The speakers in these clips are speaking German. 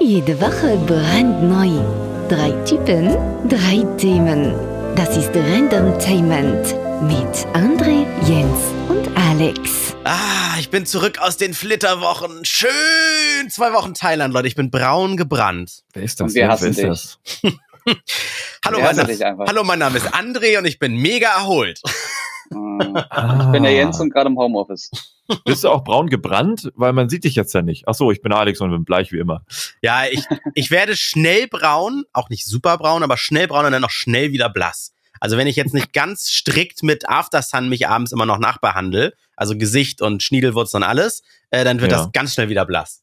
Jede Woche brandneu. Drei Typen, drei Themen. Das ist Randomtainment mit André, Jens und Alex. Ah, ich bin zurück aus den Flitterwochen. Schön. Zwei Wochen Thailand, Leute. Ich bin braun gebrannt. Wer ist das? Und wir Wer ist dich. das? Hallo, Wir mein hassen Name, dich einfach. hallo, mein Name ist André und ich bin mega erholt. Ah. Ich bin der Jens und gerade im Homeoffice. Bist du auch braun gebrannt? Weil man sieht dich jetzt ja nicht. Ach so, ich bin Alex und bin bleich wie immer. Ja, ich, ich werde schnell braun, auch nicht super braun, aber schnell braun und dann noch schnell wieder blass. Also wenn ich jetzt nicht ganz strikt mit Aftersun mich abends immer noch nachbehandle, also Gesicht und Schniedelwurz und alles, äh, dann wird Ja. das ganz schnell wieder blass.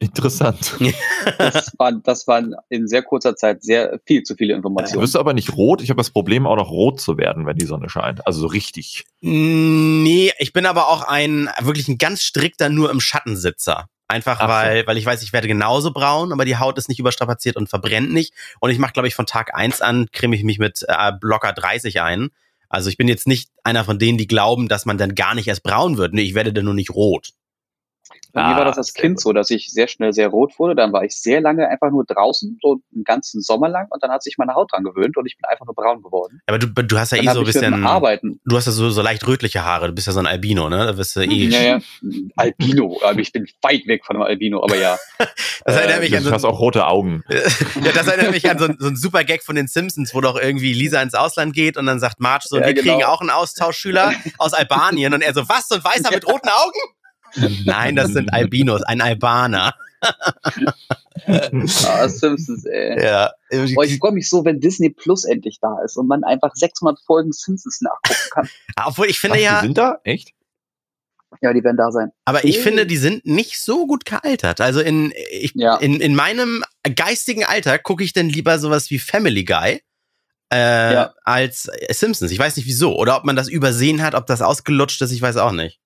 Interessant. Das war, das waren in sehr kurzer Zeit sehr viel zu viele Du Informationen. wirst aber nicht rot. Ich habe das Problem, auch noch rot zu werden, wenn die Sonne scheint. Also so richtig. Nee, ich bin aber auch ein wirklich ein ganz strikter nur im Schattensitzer. Einfach Ach so. weil, weil ich weiß, ich werde genauso braun, aber die Haut ist nicht überstrapaziert und verbrennt nicht. Und ich mache, glaube ich, von Tag eins an creme ich mich mit äh, locker 30 ein. Also ich bin jetzt nicht einer von denen, die glauben, dass man dann gar nicht erst braun wird. Nee, ich werde dann nur nicht rot. Bei mir war das Ah, als Kind gut. so, dass ich sehr schnell sehr rot wurde. Dann war ich sehr lange einfach nur draußen, so einen ganzen Sommer lang. Und dann hat sich meine Haut dran gewöhnt und ich bin einfach nur braun geworden. Aber du, du hast ja Dann eh so ein bisschen, Arbeiten. du hast ja so, so leicht rötliche Haare. Du bist ja so ein Albino, ne? Da bist du eh. Ja, ja. Albino. Aber ich bin weit weg von einem Albino, aber ja. Das erinnert Äh, mich an Du so hast auch rote Augen. ja, das erinnert mich an so, ein- so ein super Gag von den Simpsons, wo doch irgendwie Lisa ins Ausland geht und dann sagt Marge so, Ja, wir genau. kriegen auch einen Austauschschüler aus Albanien und er so, was, so ein Weißer mit roten Augen? Nein, das sind Albinos, ein Albaner. Ah, Simpsons, ey. Ja. Oh, ich freue mich so, wenn Disney Plus endlich da ist und man einfach 600 Folgen Simpsons nachgucken kann. Obwohl ich finde Ach, ja, Die sind da? Echt? Ja, die werden da sein. aber ich finde, die sind nicht so gut gealtert. Also in, ich, Ja. in, in meinem geistigen Alter gucke ich denn lieber sowas wie Family Guy. Äh, Ja. als Simpsons. Ich weiß nicht wieso. Oder ob man das übersehen hat, ob das ausgelutscht ist, ich weiß auch nicht.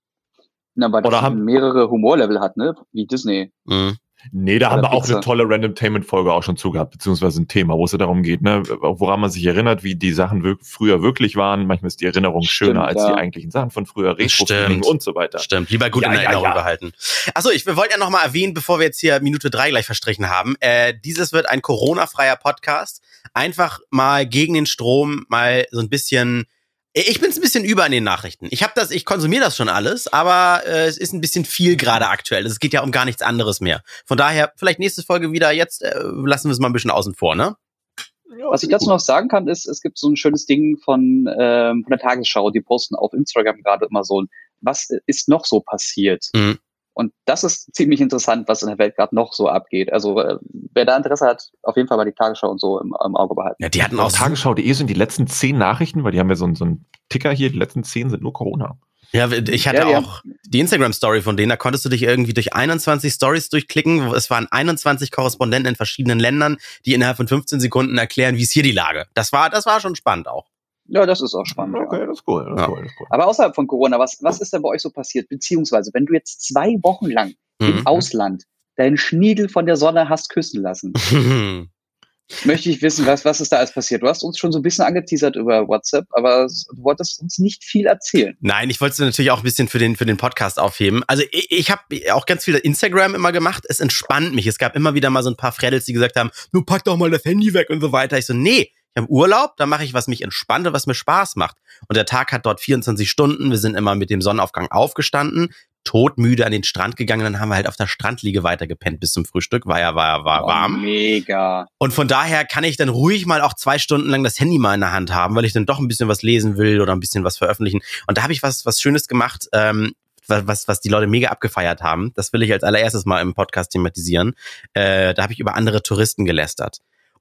Na, weil Oder das haben- mehrere Humorlevel hat, ne? Wie Disney. Mhm. Nee, da Oder haben wir auch eine tolle Randomtainment-Folge auch schon zu gehabt, beziehungsweise ein Thema, wo es ja darum geht, ne, woran man sich erinnert, wie die Sachen wirk früher wirklich waren. Manchmal ist die Erinnerung Stimmt, schöner als ja. die eigentlichen Sachen von früher. Retro-Feeling und so weiter. Stimmt, lieber gut Ja, in Erinnerung ja. behalten. Achso, ich wir wollten ja noch mal erwähnen, bevor wir jetzt hier Minute drei gleich verstrichen haben, äh, dieses wird ein Corona-freier Podcast. Einfach mal gegen den Strom, mal so ein bisschen. Ich bin ein bisschen über in den Nachrichten. Ich habe das, ich konsumiere das schon alles, aber äh, es ist ein bisschen viel gerade aktuell. Es geht ja um gar nichts anderes mehr. Von daher, vielleicht nächste Folge wieder. Jetzt äh, lassen wir es mal ein bisschen außen vor, ne? Was ich dazu noch sagen kann, ist, es gibt so ein schönes Ding von, ähm, von der Tagesschau, die posten auf Instagram gerade immer so, ein, was ist noch so passiert? Mhm. Und das ist ziemlich interessant, was in der Welt gerade noch so abgeht. Also äh, wer da Interesse hat, auf jeden Fall mal die Tagesschau und so im, im Auge behalten. Ja, die hatten auch Tagesschau.de sind die letzten zehn Nachrichten, weil die haben ja so einen, so einen Ticker hier, die letzten zehn sind nur Corona. Ja, ich hatte Ja, ja. auch die Instagram-Story von denen, da konntest du dich irgendwie durch 21 Stories durchklicken. Es waren 21 Korrespondenten in verschiedenen Ländern, die innerhalb von 15 Sekunden erklären, wie ist hier die Lage. Das war, das war schon spannend auch. Ja, das ist auch spannend. Okay, Ja. das ist cool. Das ist Ja. cool, das ist cool. Aber außerhalb von Corona, was, was ist denn bei euch so passiert? Beziehungsweise, wenn du jetzt zwei Wochen lang Mhm. im Ausland deinen Schniedel von der Sonne hast küssen lassen, möchte ich wissen, was, was ist da alles passiert? Du hast uns schon so ein bisschen angeteasert über WhatsApp, aber du wolltest uns nicht viel erzählen. Nein, ich wollte es natürlich auch ein bisschen für den, für den Podcast aufheben. Also ich, ich habe auch ganz viel Instagram immer gemacht. Es entspannt mich. Es gab immer wieder mal so ein paar Freddels, die gesagt haben, du pack doch mal das Handy weg und so weiter. Ich so, nee, ich habe Urlaub, da mache ich, was mich entspannt und was mir Spaß macht. Und der Tag hat dort 24 Stunden. Wir sind immer mit dem Sonnenaufgang aufgestanden, todmüde an den Strand gegangen, dann haben wir halt auf der Strandliege weitergepennt bis zum Frühstück. War ja, war, war Oh, warm. mega. Und von daher kann ich dann ruhig mal auch zwei Stunden lang das Handy mal in der Hand haben, weil ich dann doch ein bisschen was lesen will oder ein bisschen was veröffentlichen. Und da habe ich was, was Schönes gemacht, ähm, wa- was, was die Leute mega abgefeiert haben. Das will ich als allererstes mal im Podcast thematisieren. Äh, da habe ich über andere Touristen gelästert.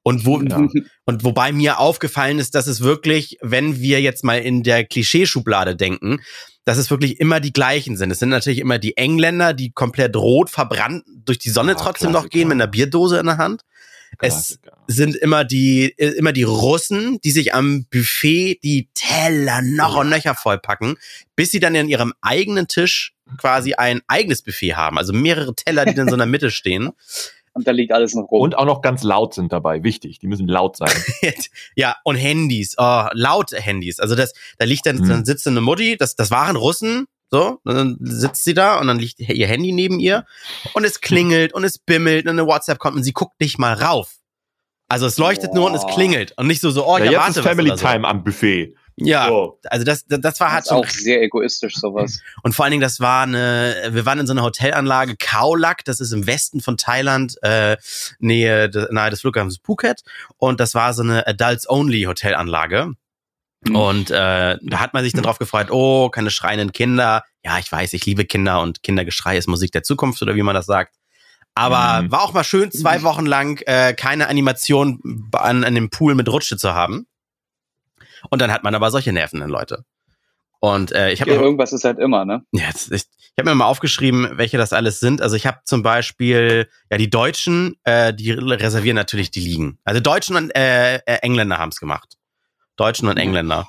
Und, wo, Ja. und wobei mir aufgefallen ist, dass es wirklich, wenn wir jetzt mal in der Klischeeschublade denken, dass es wirklich immer die gleichen sind. Es sind natürlich immer die Engländer, die komplett rot verbrannt durch die Sonne Ah, trotzdem noch Klassiker. gehen mit einer Bierdose in der Hand. Es Klassiker. sind immer die, äh, immer die Russen, die sich am Buffet die Teller noch und nöcher vollpacken, bis sie dann in ihrem eigenen Tisch quasi ein eigenes Buffet haben. Also mehrere Teller, die dann so in der Mitte stehen. Und da liegt alles noch rum. Und auch noch ganz laut sind dabei. Wichtig. Die müssen laut sein. ja, und Handys, oh, laute Handys. Also das, da liegt dann, Mhm. dann sitzt eine Mutti, das, das waren Russen, So, und dann sitzt sie da und dann liegt ihr Handy neben ihr und es klingelt und es bimmelt und eine WhatsApp kommt und sie guckt nicht mal rauf. Also es leuchtet nur und es klingelt und nicht so so, oh, ich ja, jetzt erwarte ist was Family so. Time am Buffet. Ja, So. also das, das, das war Das halt ist schon auch sehr egoistisch, sowas. und vor allen Dingen, das war eine, wir waren in so einer Hotelanlage, Kaolak, das ist im Westen von Thailand, äh, Nähe, nahe des Flughafens Phuket. Und das war so eine Adults-Only-Hotelanlage. Mhm. Und äh, da hat man sich dann drauf gefreut, oh, keine schreienden Kinder. Ja, ich weiß, ich liebe Kinder und Kindergeschrei ist Musik der Zukunft oder wie man das sagt. Aber Mhm. war auch mal schön, zwei Wochen lang äh, keine Animation an, an dem Pool mit Rutsche zu haben. Und dann hat man aber solche nervenden Leute. Und äh, ich habe Ja, irgendwas ist halt immer, ne? ja, jetzt, ich, ich habe mir mal aufgeschrieben, welche das alles sind. Also ich habe zum Beispiel, ja, die Deutschen, äh, die reservieren natürlich die Liegen. Also Deutschen und äh, äh, Engländer haben's gemacht. Deutschen und Engländer.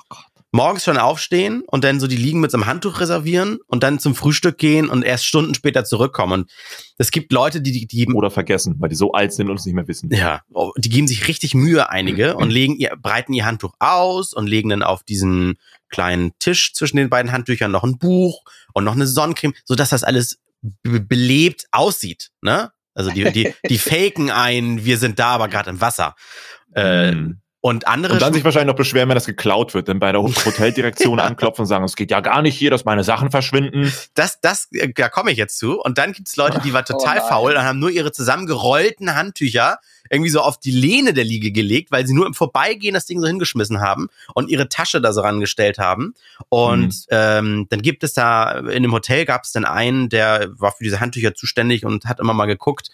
Morgens schon aufstehen und dann so die Liegen mit so einem Handtuch reservieren und dann zum Frühstück gehen und erst Stunden später zurückkommen. Und es gibt Leute, die, die, die Oder vergessen, weil die so alt sind und es nicht mehr wissen. ja, oh, die geben sich richtig Mühe, einige, und legen ihr, breiten ihr Handtuch aus und legen dann auf diesen kleinen Tisch zwischen den beiden Handtüchern noch ein Buch und noch eine Sonnencreme, so dass das alles be belebt aussieht, ne? Also die, die, die faken ein, wir sind da, aber gerade im Wasser. Äh, Mhm. Und andere Und dann sich wahrscheinlich noch beschweren, wenn das geklaut wird, denn bei der Hoteldirektion anklopfen und sagen, es geht ja gar nicht hier, dass meine Sachen verschwinden. das, das, äh, da komme ich jetzt zu. Und dann gibt's Leute, die waren Oh total nein. faul und haben nur ihre zusammengerollten Handtücher irgendwie so auf die Lehne der Liege gelegt, weil sie nur im Vorbeigehen das Ding so hingeschmissen haben und ihre Tasche da so rangestellt haben. Und Mhm. ähm, dann gibt es da, in dem Hotel gab es dann einen, der war für diese Handtücher zuständig und hat immer mal geguckt,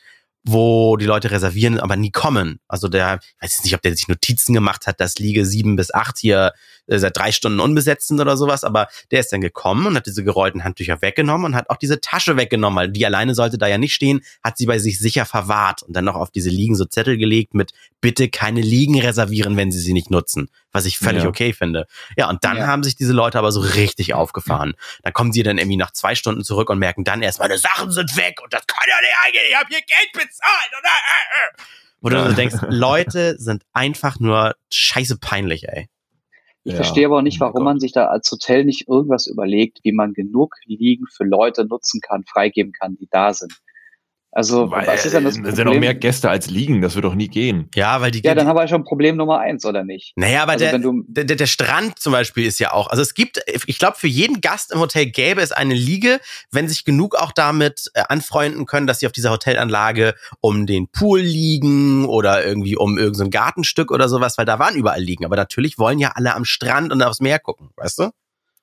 wo die Leute reservieren, aber nie kommen. Also der, ich weiß jetzt nicht, ob der sich Notizen gemacht hat, dass Liege sieben bis acht hier äh, seit drei Stunden unbesetzt sind oder sowas, aber der ist dann gekommen und hat diese gerollten Handtücher weggenommen und hat auch diese Tasche weggenommen, weil die alleine sollte da ja nicht stehen, hat sie bei sich sicher verwahrt und dann noch auf diese Liegen so Zettel gelegt mit bitte keine Liegen reservieren, wenn sie sie nicht nutzen, was ich völlig Ja. okay finde. Ja, und dann Ja. haben sich diese Leute aber so richtig aufgefahren. Dann kommen sie dann irgendwie nach zwei Stunden zurück und merken dann erst, meine Sachen sind weg und das kann ja nicht eingehen, ich habe hier Geld bezahlt. Und, äh, äh. Wo du denkst, Leute sind einfach nur scheiße peinlich, ey. Ich Ja. verstehe aber auch nicht, Oh warum man sich da als Hotel nicht irgendwas überlegt, wie man genug Liegen für Leute nutzen kann, freigeben kann, die da sind. Also, Weil, was ist denn das äh, Problem? sind noch mehr Gäste als liegen, das wird doch nie gehen. Ja, weil die. ja, dann haben wir schon Problem Nummer eins, oder nicht? naja, aber Also, der, wenn du, der, der, der Strand zum Beispiel ist ja auch. Also es gibt, ich glaube, für jeden Gast im Hotel gäbe es eine Liege, wenn sich genug auch damit äh, anfreunden können, dass sie auf dieser Hotelanlage um den Pool liegen oder irgendwie um irgendein so ein Gartenstück oder sowas, weil da waren überall liegen. Aber natürlich wollen ja alle am Strand und aufs Meer gucken, weißt du?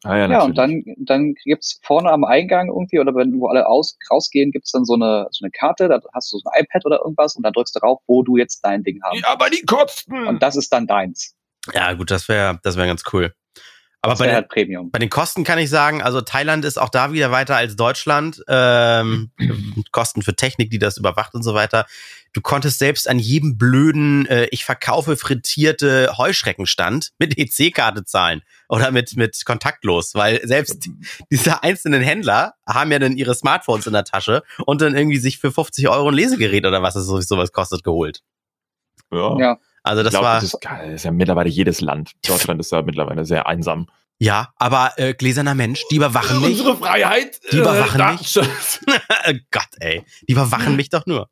Ah, ja, ja, und dann, dann gibt's vorne am Eingang irgendwie, oder wenn wo alle aus, rausgehen, gibt's dann so eine, so eine Karte, da hast du so ein iPad oder irgendwas und dann drückst du drauf, wo du jetzt dein Ding haben. Ja, aber die kosten. Und das ist dann deins. Ja, gut, das wäre das wäre ganz cool. Aber bei den, halt Premium. bei den Kosten kann ich sagen, also Thailand ist auch da wieder weiter als Deutschland. Ähm, Kosten für Technik, die das überwacht und so weiter. Du konntest selbst an jedem blöden, äh, ich verkaufe frittierte Heuschreckenstand mit EC-Karte zahlen oder mit, mit kontaktlos, weil selbst diese einzelnen Händler haben ja dann ihre Smartphones in der Tasche und dann irgendwie sich für 50 Euro ein Lesegerät oder was es so- sowas kostet geholt. ja. Ja. Also Ich das glaub, war, das ist, geil. das ist ja mittlerweile jedes Land. Deutschland ist da mittlerweile sehr einsam. ja, aber äh, gläserner Mensch, die überwachen mich. Unsere Freiheit. Die überwachen äh, mich. Datenschutz. Gott, ey. Die überwachen mich doch nur.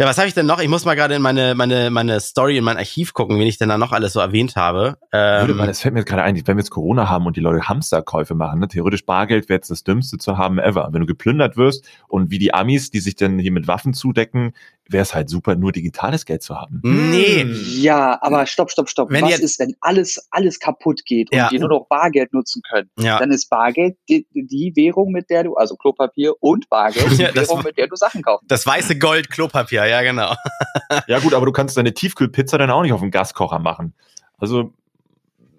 Ja, was habe ich denn noch? Ich muss mal gerade in meine, meine, meine Story, in mein Archiv gucken, wen ich denn da noch alles so erwähnt habe. Würde Ähm, man, das fällt mir jetzt gerade ein, wenn wir jetzt Corona haben und die Leute Hamsterkäufe machen, ne? theoretisch Bargeld wäre jetzt das Dümmste zu haben ever. Wenn du geplündert wirst und wie die Amis, die sich dann hier mit Waffen zudecken, wäre es halt super, nur digitales Geld zu haben. nee. Hm. Ja, aber stopp, stopp, stopp. Wenn Was ist, wenn alles, alles kaputt geht und Ja. die nur noch Bargeld nutzen können? Ja. Dann ist Bargeld die, die Währung, mit der du, also Klopapier und Bargeld, die Ja, das Währung, mit der du Sachen kaufen Das weiße Gold Klopapier, ja, genau. Ja gut, aber du kannst deine Tiefkühlpizza dann auch nicht auf dem Gaskocher machen. Also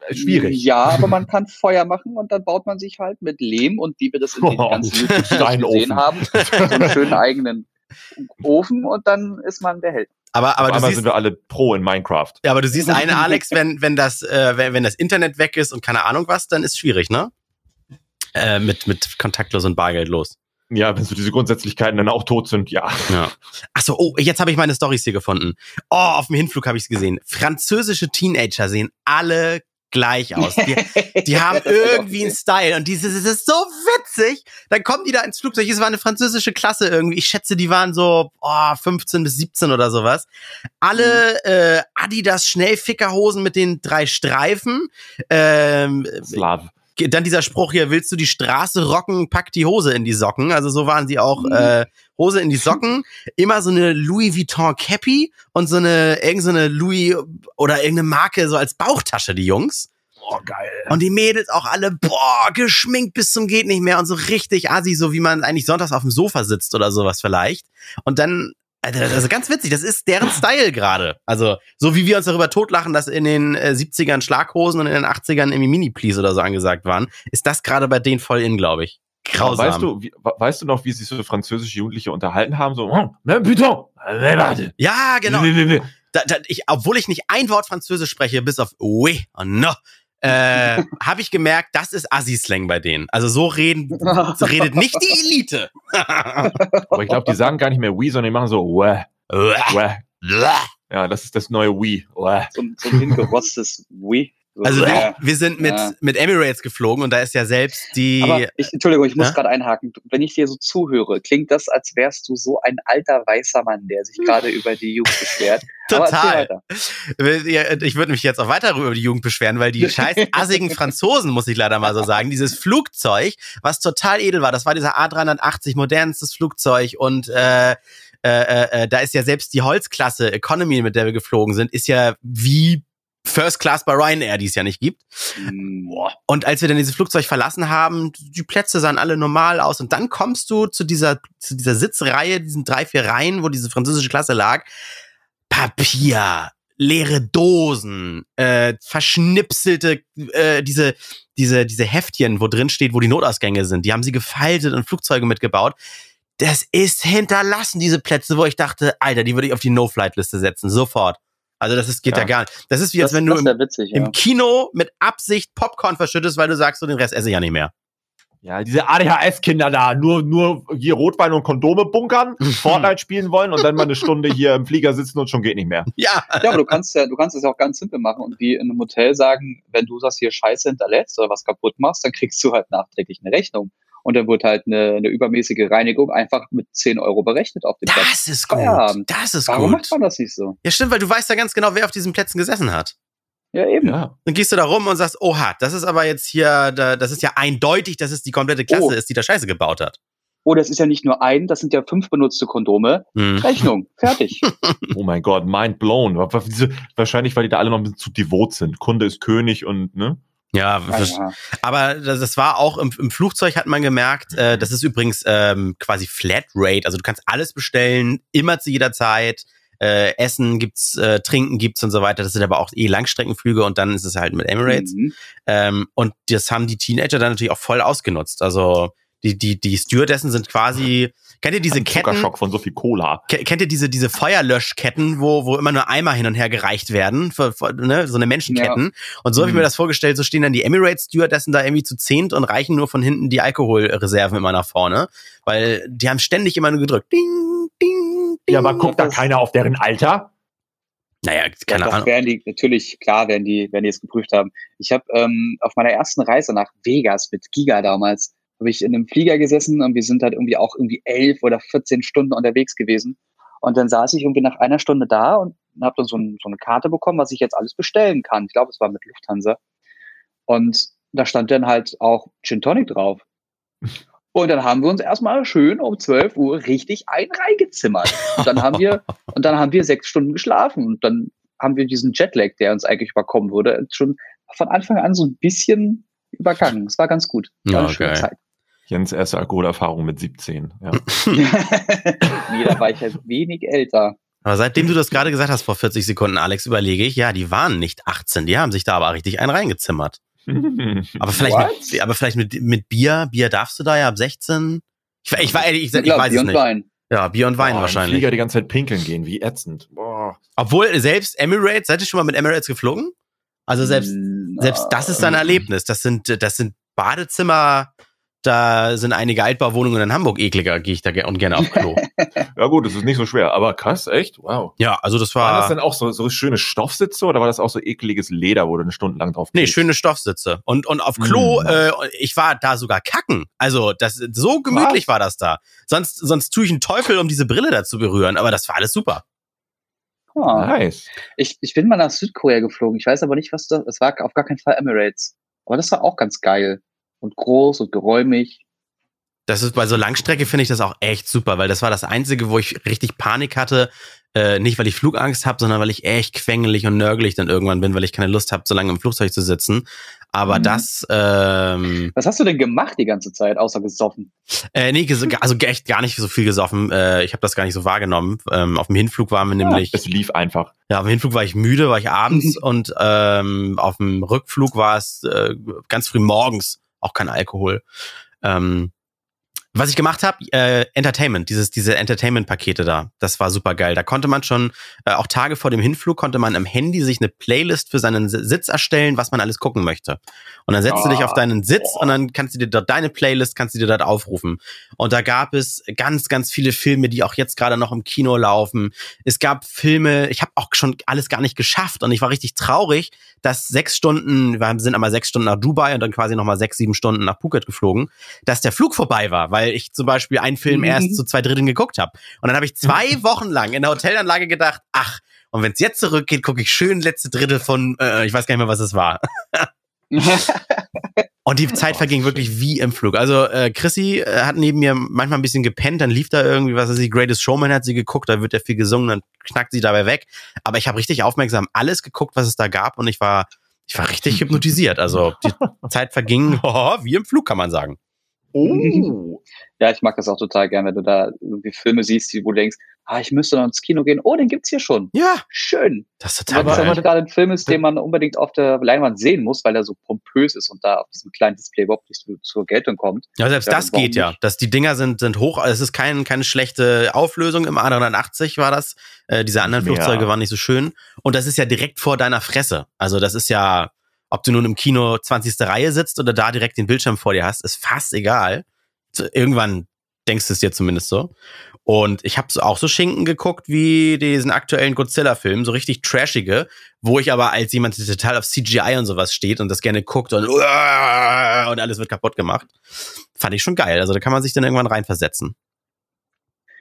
äh, schwierig. Ja, aber man kann Feuer machen und dann baut man sich halt mit Lehm und wie wir das in den Oh, ganzen Steinofen. gesehen haben, so einen schönen eigenen Ofen und dann ist man der Held. Aber, aber einmal siehst, sind wir alle pro in Minecraft. ja, aber du siehst eine, Alex, wenn, wenn das, äh, wenn, wenn das Internet weg ist und keine Ahnung was, dann ist schwierig, ne? Äh, mit, mit kontaktlos und bargeldlos. Ja, wenn so diese Grundsätzlichkeiten dann auch tot sind, ja. Ja. Ach so, oh, jetzt habe ich meine Stories hier gefunden. Oh, auf dem Hinflug habe ich es gesehen. Französische Teenager sehen alle gleich aus. Die, die haben irgendwie einen Style und dieses es ist so witzig. Dann kommen die da ins Flugzeug. Es war eine französische Klasse irgendwie. Ich schätze, die waren so oh, 15 bis 17 oder sowas. Alle äh, Adidas Schnellfickerhosen mit den drei Streifen. Ähm, Slav. Dann dieser Spruch hier, willst du die Straße rocken, pack die Hose in die Socken. Also so waren sie auch, äh, Hose in die Socken, immer so eine Louis Vuitton Cappy und so eine, irgendeine so Louis oder irgendeine Marke so als Bauchtasche, die Jungs. Oh, geil. Und die Mädels auch alle, boah, geschminkt bis zum geht nicht mehr und so richtig assi, so wie man eigentlich sonntags auf dem Sofa sitzt oder sowas vielleicht. Und dann, also das ist ganz witzig, das ist deren Style gerade. Also, so wie wir uns darüber totlachen, dass in den äh, 70ern Schlaghosen und in den 80ern irgendwie Mini-Please oder so angesagt waren, ist das gerade bei denen voll in, glaube ich. Grausam. Weißt du, wie, weißt du noch, wie sich so französische Jugendliche unterhalten haben? So, oh, warte. Ja, genau. Da, da, ich, obwohl ich nicht ein Wort Französisch spreche, bis auf oui und no, äh, habe ich gemerkt, das ist Assi-Slang bei denen. Also so reden, so redet nicht die Elite. Aber ich glaube, die sagen gar nicht mehr oui, sondern die machen so, ouais, ouais. Ja, das ist das neue oui. Ouais. So, ein- so ein hingerotztes Oui. So, Also ja. wir, wir sind mit, Ja. mit Emirates geflogen und da ist ja selbst die. Aber ich, Entschuldigung, ich muss Ja? gerade einhaken. Wenn ich dir so zuhöre, klingt das, als wärst du so ein alter weißer Mann, der sich gerade über die Jugend beschwert. Total. weiter. Ja, Ich würde mich jetzt auch weiter über die Jugend beschweren, weil die scheiß assigen Franzosen, muss ich leider mal so sagen, dieses Flugzeug, was total edel war, das war dieser A380, modernstes Flugzeug und äh, äh, äh, da ist ja selbst die Holzklasse Economy, mit der wir geflogen sind, ist ja wie First Class bei Ryanair, die es ja nicht gibt. Hm, Und als wir dann dieses Flugzeug verlassen haben, die Plätze sahen alle normal aus. Und dann kommst du zu dieser, zu dieser Sitzreihe, diesen drei, vier Reihen, wo diese französische Klasse lag. Papier, leere Dosen, äh, verschnipselte, äh, diese, diese, diese Heftchen, wo drin steht, wo die Notausgänge sind. Die haben sie gefaltet und Flugzeuge mitgebaut. Das ist hinterlassen, diese Plätze, wo ich dachte, Alter, die würde ich auf die No-Flight-Liste setzen, sofort. Also das ist, geht ja, Ja. gar nicht. Das ist wie, als das, wenn du im, witzig, ja. im Kino mit Absicht Popcorn verschüttest, weil du sagst, so den Rest esse ich ja nicht mehr. Ja, diese ADHS-Kinder da, nur, nur hier Rotwein und Kondome bunkern, Fortnite spielen wollen und dann mal eine Stunde hier im Flieger sitzen und schon geht nicht mehr. Ja. Ja, aber du kannst ja, du kannst es ja auch ganz simpel machen und wie in einem Hotel sagen, wenn du das hier Scheiße hinterlässt oder was kaputt machst, dann kriegst du halt nachträglich eine Rechnung. Und dann wird halt eine, eine übermäßige Reinigung einfach mit 10 Euro berechnet auf dem Platz. Das ist gut. Feierabend. Das ist Warum gut. macht man das nicht so? Ja, stimmt, weil du weißt ja ganz genau, wer auf diesen Plätzen gesessen hat. Ja, eben. Ja. Dann gehst du da rum und sagst, oha, das ist aber jetzt hier, da- das ist ja eindeutig, dass es die komplette Klasse Oh. ist, die da Scheiße gebaut hat. Oh, das ist ja nicht nur ein, das sind ja fünf benutzte Kondome. Hm. Rechnung, fertig. Oh mein Gott, mind blown. Wahrscheinlich, weil die da alle noch ein bisschen zu devot sind. Kunde ist König und, ne? Ja, aber das, das war auch im, im Flugzeug hat man gemerkt, äh, das ist übrigens ähm, quasi Flatrate, also du kannst alles bestellen, immer zu jeder Zeit. Äh, Essen gibt's, äh, Trinken gibt's und so weiter. Das sind aber auch eh Langstreckenflüge und dann ist es halt mit Emirates. Mhm. Ähm, und das haben die Teenager dann natürlich auch voll ausgenutzt. Also die, die, die Stewardessen sind quasi, kennt ihr diese Ein Ketten? Zuckerschock von so viel Cola. Ke- Kennt ihr diese, diese Feuerlöschketten, wo, wo immer nur Eimer hin und her gereicht werden? Für, für, ne? So eine Menschenketten. Und so habe ich Mhm. mir das vorgestellt, so stehen dann die Emirates Stewardessen da irgendwie zu zehnt und reichen nur von hinten die Alkoholreserven immer nach vorne. Weil die haben ständig immer nur gedrückt. Ding, ding, ding. Ja, aber guckt da keiner auf deren Alter? Naja, keine Doch, Ahnung. werden die, natürlich, klar, werden die, werden die es geprüft haben. Ich habe ähm, auf meiner ersten Reise nach Vegas mit Giga damals, habe ich in einem Flieger gesessen und wir sind halt irgendwie auch irgendwie elf oder 14 Stunden unterwegs gewesen. Und dann saß ich irgendwie nach einer Stunde da und habe dann so, ein, so eine Karte bekommen, was ich jetzt alles bestellen kann. Ich glaube, es war mit Lufthansa. Und da stand dann halt auch Gin Tonic drauf. Und dann haben wir uns erstmal schön um 12 Uhr richtig ein reingezimmert. Und dann haben wir, und dann haben wir sechs Stunden geschlafen. Und dann haben wir diesen Jetlag, der uns eigentlich überkommen würde, schon von Anfang an so ein bisschen übergangen. Es war ganz gut. War Ja, geil. Zeit. Jens erste Alkoholerfahrung mit 17. Ja. nee, da war ich ja wenig älter. Aber seitdem du das gerade gesagt hast vor 40 Sekunden, Alex, überlege ich, ja, die waren nicht 18, die haben sich da aber richtig einen reingezimmert. Aber vielleicht, What? mit, aber vielleicht mit, mit Bier. Bier darfst du da ja ab 16. Ich, ich, ich, ich, ich, ich Klar, weiß Bier es und nicht. Wein. Ja, Bier und Wein im wahrscheinlich. Flieger die ganze Zeit pinkeln gehen, wie ätzend. Boah. Obwohl selbst Emirates, seid ihr schon mal mit Emirates geflogen? Also selbst, Mm, selbst das ist ein ähm, Erlebnis. Das sind, das sind Badezimmer, da sind einige Altbauwohnungen in Hamburg ekliger, gehe ich da und gerne auf Klo. Ja gut, das ist nicht so schwer, aber krass, echt? Wow. ja, also das War das war, dann auch so, so schöne Stoffsitze oder war das auch so ekliges Leder, wo du eine Stunde lang drauf nee, schöne Stoffsitze. Und, und auf Klo, Mm, äh, ich war da sogar kacken. Also, das, so gemütlich war das da. Sonst, sonst tue ich einen Teufel, um diese Brille da zu berühren, aber das war alles super. Ah. Nice. Ich, ich bin mal nach Südkorea geflogen. Ich weiß aber nicht, was das, es war auf gar keinen Fall Emirates. Aber das war auch ganz geil. Und groß und geräumig. Das ist bei so Langstrecke finde ich das auch echt super, weil das war das einzige, wo ich richtig Panik hatte. Äh, nicht, weil ich Flugangst habe, sondern weil ich echt quengelig und nörgelig dann irgendwann bin, weil ich keine Lust habe, so lange im Flugzeug zu sitzen. Aber Mhm. das, ähm, Was hast du denn gemacht die ganze Zeit, außer gesoffen? äh, nee, ges- also echt gar nicht so viel gesoffen. Äh, ich habe das gar nicht so wahrgenommen. Ähm, auf dem Hinflug waren wir nämlich, Es lief einfach. ja, auf dem Hinflug war ich müde, war ich abends und ähm, auf dem Rückflug war es äh, ganz früh morgens auch kein Alkohol. Ähm, was ich gemacht habe, äh, Entertainment, dieses diese Entertainment-Pakete da, das war super geil. Da konnte man schon äh, auch Tage vor dem Hinflug konnte man am Handy sich eine Playlist für seinen Si- Sitz erstellen, was man alles gucken möchte. Und dann setzt du dich Ah, auf deinen Sitz und dann kannst du dir dort deine Playlist kannst du dir dort aufrufen. Und da gab es ganz ganz viele Filme, die auch jetzt gerade noch im Kino laufen. Es gab Filme, ich habe auch schon alles gar nicht geschafft und ich war richtig traurig, dass sechs Stunden, wir sind einmal sechs Stunden nach Dubai und dann quasi nochmal sechs, sieben Stunden nach Phuket geflogen, dass der Flug vorbei war, weil ich zum Beispiel einen Film Mhm. erst zu zwei Dritteln geguckt habe. Und dann habe ich zwei Wochen lang in der Hotelanlage gedacht, ach, und wenn es jetzt zurückgeht, gucke ich schön letzte Drittel von, äh, ich weiß gar nicht mehr, was es war. Und die Zeit verging wirklich wie im Flug. Also äh, Chrissy äh, hat neben mir manchmal ein bisschen gepennt, dann lief da irgendwie, was weiß ich, Greatest Showman hat sie geguckt, da wird ja viel gesungen, dann knackt sie dabei weg. Aber ich habe richtig aufmerksam alles geguckt, was es da gab und ich war, ich war richtig hypnotisiert. Also die Zeit verging oh, wie im Flug, kann man sagen. Oh. ja, ich mag das auch total gern, wenn du da irgendwie Filme siehst, wo du denkst, ah, ich müsste noch ins Kino gehen. Oh, den gibt's hier schon. Ja, Schön. das ist Wenn total es aber gerade ein Film ist, den man unbedingt auf der Leinwand sehen muss, weil er so pompös ist und da auf diesem kleinen Display überhaupt nicht zu, zur Geltung kommt. Ja, selbst Ja, das geht ja. Dass die Dinger sind, sind hoch. Es ist kein, keine schlechte Auflösung. Im A380 war das. Äh, diese anderen Ja. Flugzeuge waren nicht so schön. Und das ist ja direkt vor deiner Fresse. Also das ist ja, ob du nun im Kino 20. Reihe sitzt oder da direkt den Bildschirm vor dir hast, ist fast egal. Irgendwann denkst du es dir zumindest so. Und ich habe auch so Schinken geguckt wie diesen aktuellen Godzilla-Film, so richtig trashige, wo ich aber als jemand, der total auf CGI und sowas steht und das gerne guckt und, und alles wird kaputt gemacht, fand ich schon geil. Also da kann man sich dann irgendwann reinversetzen.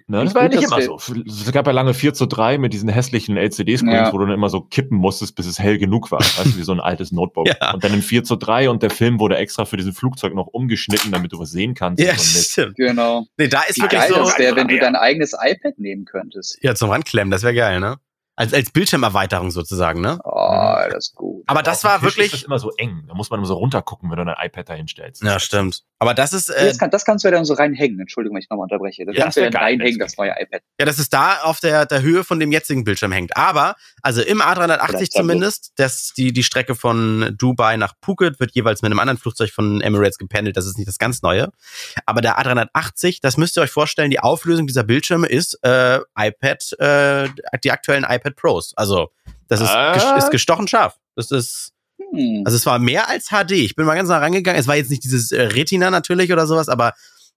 Ne, das war ja nicht immer so. Es gab ja lange 4 zu 3 mit diesen hässlichen LCD-Screens, Ja. wo du dann immer so kippen musstest, bis es hell genug war. Weißt du, wie so ein altes Notebook. Ja. Und dann in 4 zu 3 und der Film wurde extra für diesen Flugzeug noch umgeschnitten, damit du was sehen kannst. Ja, stimmt. Genau. Nee, da ist Wie wirklich geil so. das wäre, wenn du dein eigenes iPad nehmen könntest. Ja, zum Ranklemmen, das wäre geil, ne? Als, als Bildschirmerweiterung sozusagen, ne? Oh, das ist gut. Aber das Auf war wirklich. ist das immer so eng. Da muss man immer so runtergucken, wenn du dein iPad da hinstellst. Ja, stimmt. Aber das ist, äh, das, kann, das kannst du ja dann so reinhängen. Entschuldigung, wenn ich nochmal unterbreche. Das Ja, kannst du ja das dann reinhängen, das neue iPad. Ja, das ist da auf der, der Höhe von dem jetzigen Bildschirm hängt. Aber, also im A380 Vielleicht Tablet. zumindest, das, die, die Strecke von Dubai nach Phuket wird jeweils mit einem anderen Flugzeug von Emirates gependelt. Das ist nicht das ganz Neue. Aber der A380, das müsst ihr euch vorstellen, die Auflösung dieser Bildschirme ist äh, iPad, äh, die aktuellen iPad Pros. Also, das ist, Ah. ges- ist gestochen scharf. Das ist, Hm. also es war mehr als HD. Ich bin mal ganz nah rangegangen. Es war jetzt nicht dieses äh, Retina natürlich oder sowas, aber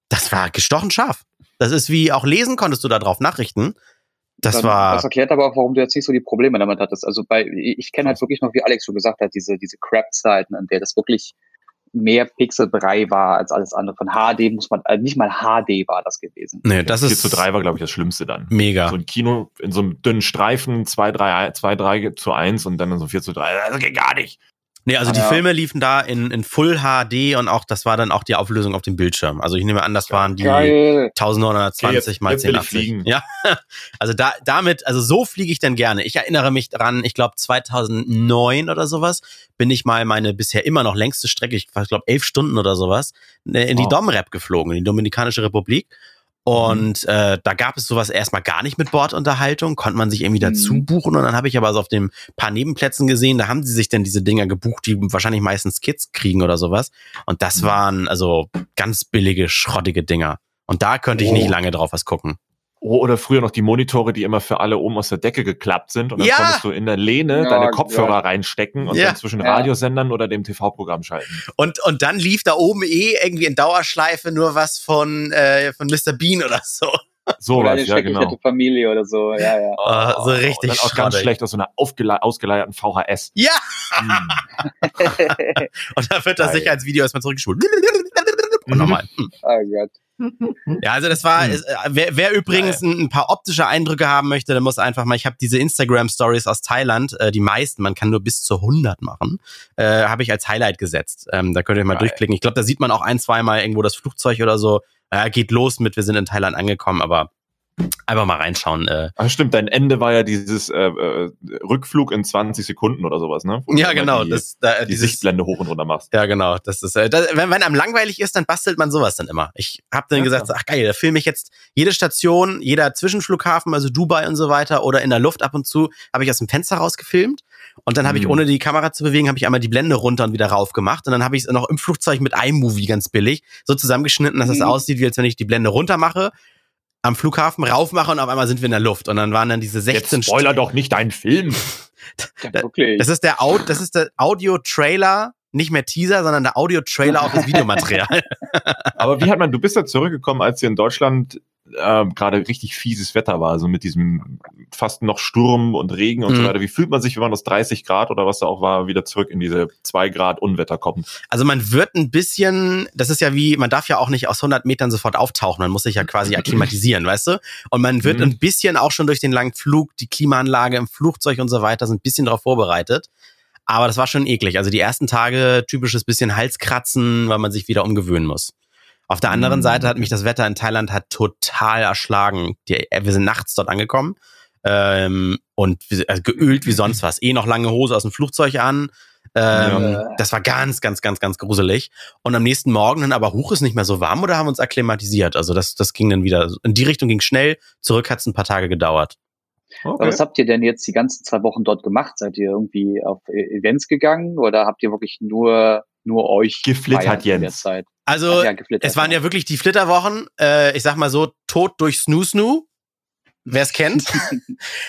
das war gestochen scharf. Das ist wie auch lesen konntest du da drauf Nachrichten. Das Dann- war. Das erklärt aber auch, warum du jetzt nicht so die Probleme damit hattest. Also bei, ich ich kenne halt wirklich noch, wie Alex schon gesagt hat, diese, diese Crap-Zeiten, an der das wirklich mehr Pixelbrei war als alles andere. Von HD muss man, also nicht mal HD war das gewesen. Nee, das 4 ist zu 3 war, glaube ich, das Schlimmste dann. mega. So ein Kino in so einem dünnen Streifen, 2, 3, 2, 3 zu 1 und dann in so 4 zu 3. Das geht gar nicht. Nee, also die Ja. Filme liefen da in, in Full HD und auch das war dann auch die Auflösung auf dem Bildschirm. Also ich nehme an, das waren die Geil. 1920 Okay, mal jetzt will ich 1080. fliegen. Ja, also da damit, also so fliege ich dann gerne. Ich erinnere mich dran, ich glaube 2009 oder sowas bin ich mal meine bisher immer noch längste Strecke, ich glaube elf Stunden oder sowas, äh, in die Wow. Domrep geflogen, in die Dominikanische Republik. Und äh, da gab es sowas erstmal gar nicht mit Bordunterhaltung, konnte man sich irgendwie dazu Mhm. buchen. Und dann habe ich aber so auf den paar Nebenplätzen gesehen, da haben sie sich dann diese Dinger gebucht, die wahrscheinlich meistens Kids kriegen oder sowas. Und das Mhm. waren also ganz billige, schrottige Dinger. Und da könnte ich Oh. nicht lange drauf was gucken. Oh, oder früher noch die Monitore, die immer für alle oben aus der Decke geklappt sind und dann Ja. konntest du in der Lehne Ja, deine Kopfhörer ja. reinstecken und Ja. dann zwischen. Radiosendern oder dem TV-Programm schalten. Und, und dann lief da oben eh irgendwie in Dauerschleife nur was von, äh, von Mr. Bean oder so. So Oder was, ja genau. Familie oder so. Ja, ja. Oh, so richtig und dann auch ganz schlecht aus so einer ausgeleierten VHS. Ja, Hm. und da wird das Geil. als Video erstmal zurückgespult. Und Mhm. nochmal. Hm. oh Gott. Ja, also das war, Hm. ist, äh, wer, wer übrigens ein, ein paar optische Eindrücke haben möchte, der muss einfach mal, ich habe diese Instagram-Stories aus Thailand, äh, die meisten, man kann nur bis zu 100 machen, äh, habe ich als Highlight gesetzt. Ähm, da könnt ihr mal Geil. durchklicken. Ich glaube, da sieht man auch ein, zweimal irgendwo das Flugzeug oder so. Äh, geht los mit, wir sind in Thailand angekommen, aber einfach mal reinschauen. Äh. Ach stimmt, dein Ende war ja dieses äh, äh, Rückflug in 20 Sekunden oder sowas, ne? Wo Ja, genau. Die, das, da, die dieses, Sichtblende hoch und runter machst. Ja, genau. Das ist, äh, das, wenn, wenn einem langweilig ist, dann bastelt man sowas dann immer. Ich habe dann Ja, gesagt, ach geil, da filme ich jetzt jede Station, jeder Zwischenflughafen, also Dubai und so weiter, oder in der Luft ab und zu, habe ich aus dem Fenster rausgefilmt. Und dann habe ich, Mhm. ohne die Kamera zu bewegen, habe ich einmal die Blende runter und wieder rauf gemacht. Und dann habe ich es noch im Flugzeug mit iMovie ganz billig so zusammengeschnitten, dass es Mhm. aussieht, wie als wenn ich die Blende runter mache, am Flughafen rauf mache und auf einmal sind wir in der Luft. Und dann waren dann diese 16 Jetzt spoiler doch nicht deinen Film. Ja, Da-. Das ist der, Au das ist der Audio-Trailer, nicht mehr Teaser, sondern der Audio-Trailer auf das Videomaterial. Aber wie hat man, du bist ja zurückgekommen, als hier in Deutschland ähm, gerade richtig fieses Wetter war, so mit diesem fast noch Sturm und Regen und so Mhm. weiter. Wie fühlt man sich, wenn man aus 30 Grad oder was da auch war, wieder zurück in diese 2 Grad Unwetter kommt? Also man wird ein bisschen, das ist ja wie, man darf ja auch nicht aus 100 Metern sofort auftauchen, man muss sich ja quasi akklimatisieren, weißt du? Und man wird Mhm. ein bisschen auch schon durch den langen Flug, die Klimaanlage im Flugzeug und so weiter sind ein bisschen darauf vorbereitet. Aber das war schon eklig. Also die ersten Tage typisches bisschen Halskratzen, weil man sich wieder umgewöhnen muss. Auf der anderen Mhm. Seite hat mich das Wetter in Thailand hat total erschlagen. Die, wir sind nachts dort angekommen ähm, und also geölt wie sonst was. Eh noch lange Hose aus dem Flugzeug an. Ähm, Ja. Das war ganz, ganz, ganz, ganz gruselig. Und am nächsten Morgen dann aber hoch ist nicht mehr so warm oder haben wir uns akklimatisiert. Also das, das ging dann wieder. In die Richtung ging schnell. Zurück hat es ein paar Tage gedauert. Aber was habt ihr denn jetzt die ganzen zwei Wochen dort gemacht? Seid ihr irgendwie auf E- Events gegangen oder habt ihr wirklich nur, nur euch Geflittert, gefeiert in der Jens. Zeit? Also ja, geflittert, es waren ja wirklich die Flitterwochen. Äh, ich sag mal so, tot durch Snoo Snoo. Wer es kennt.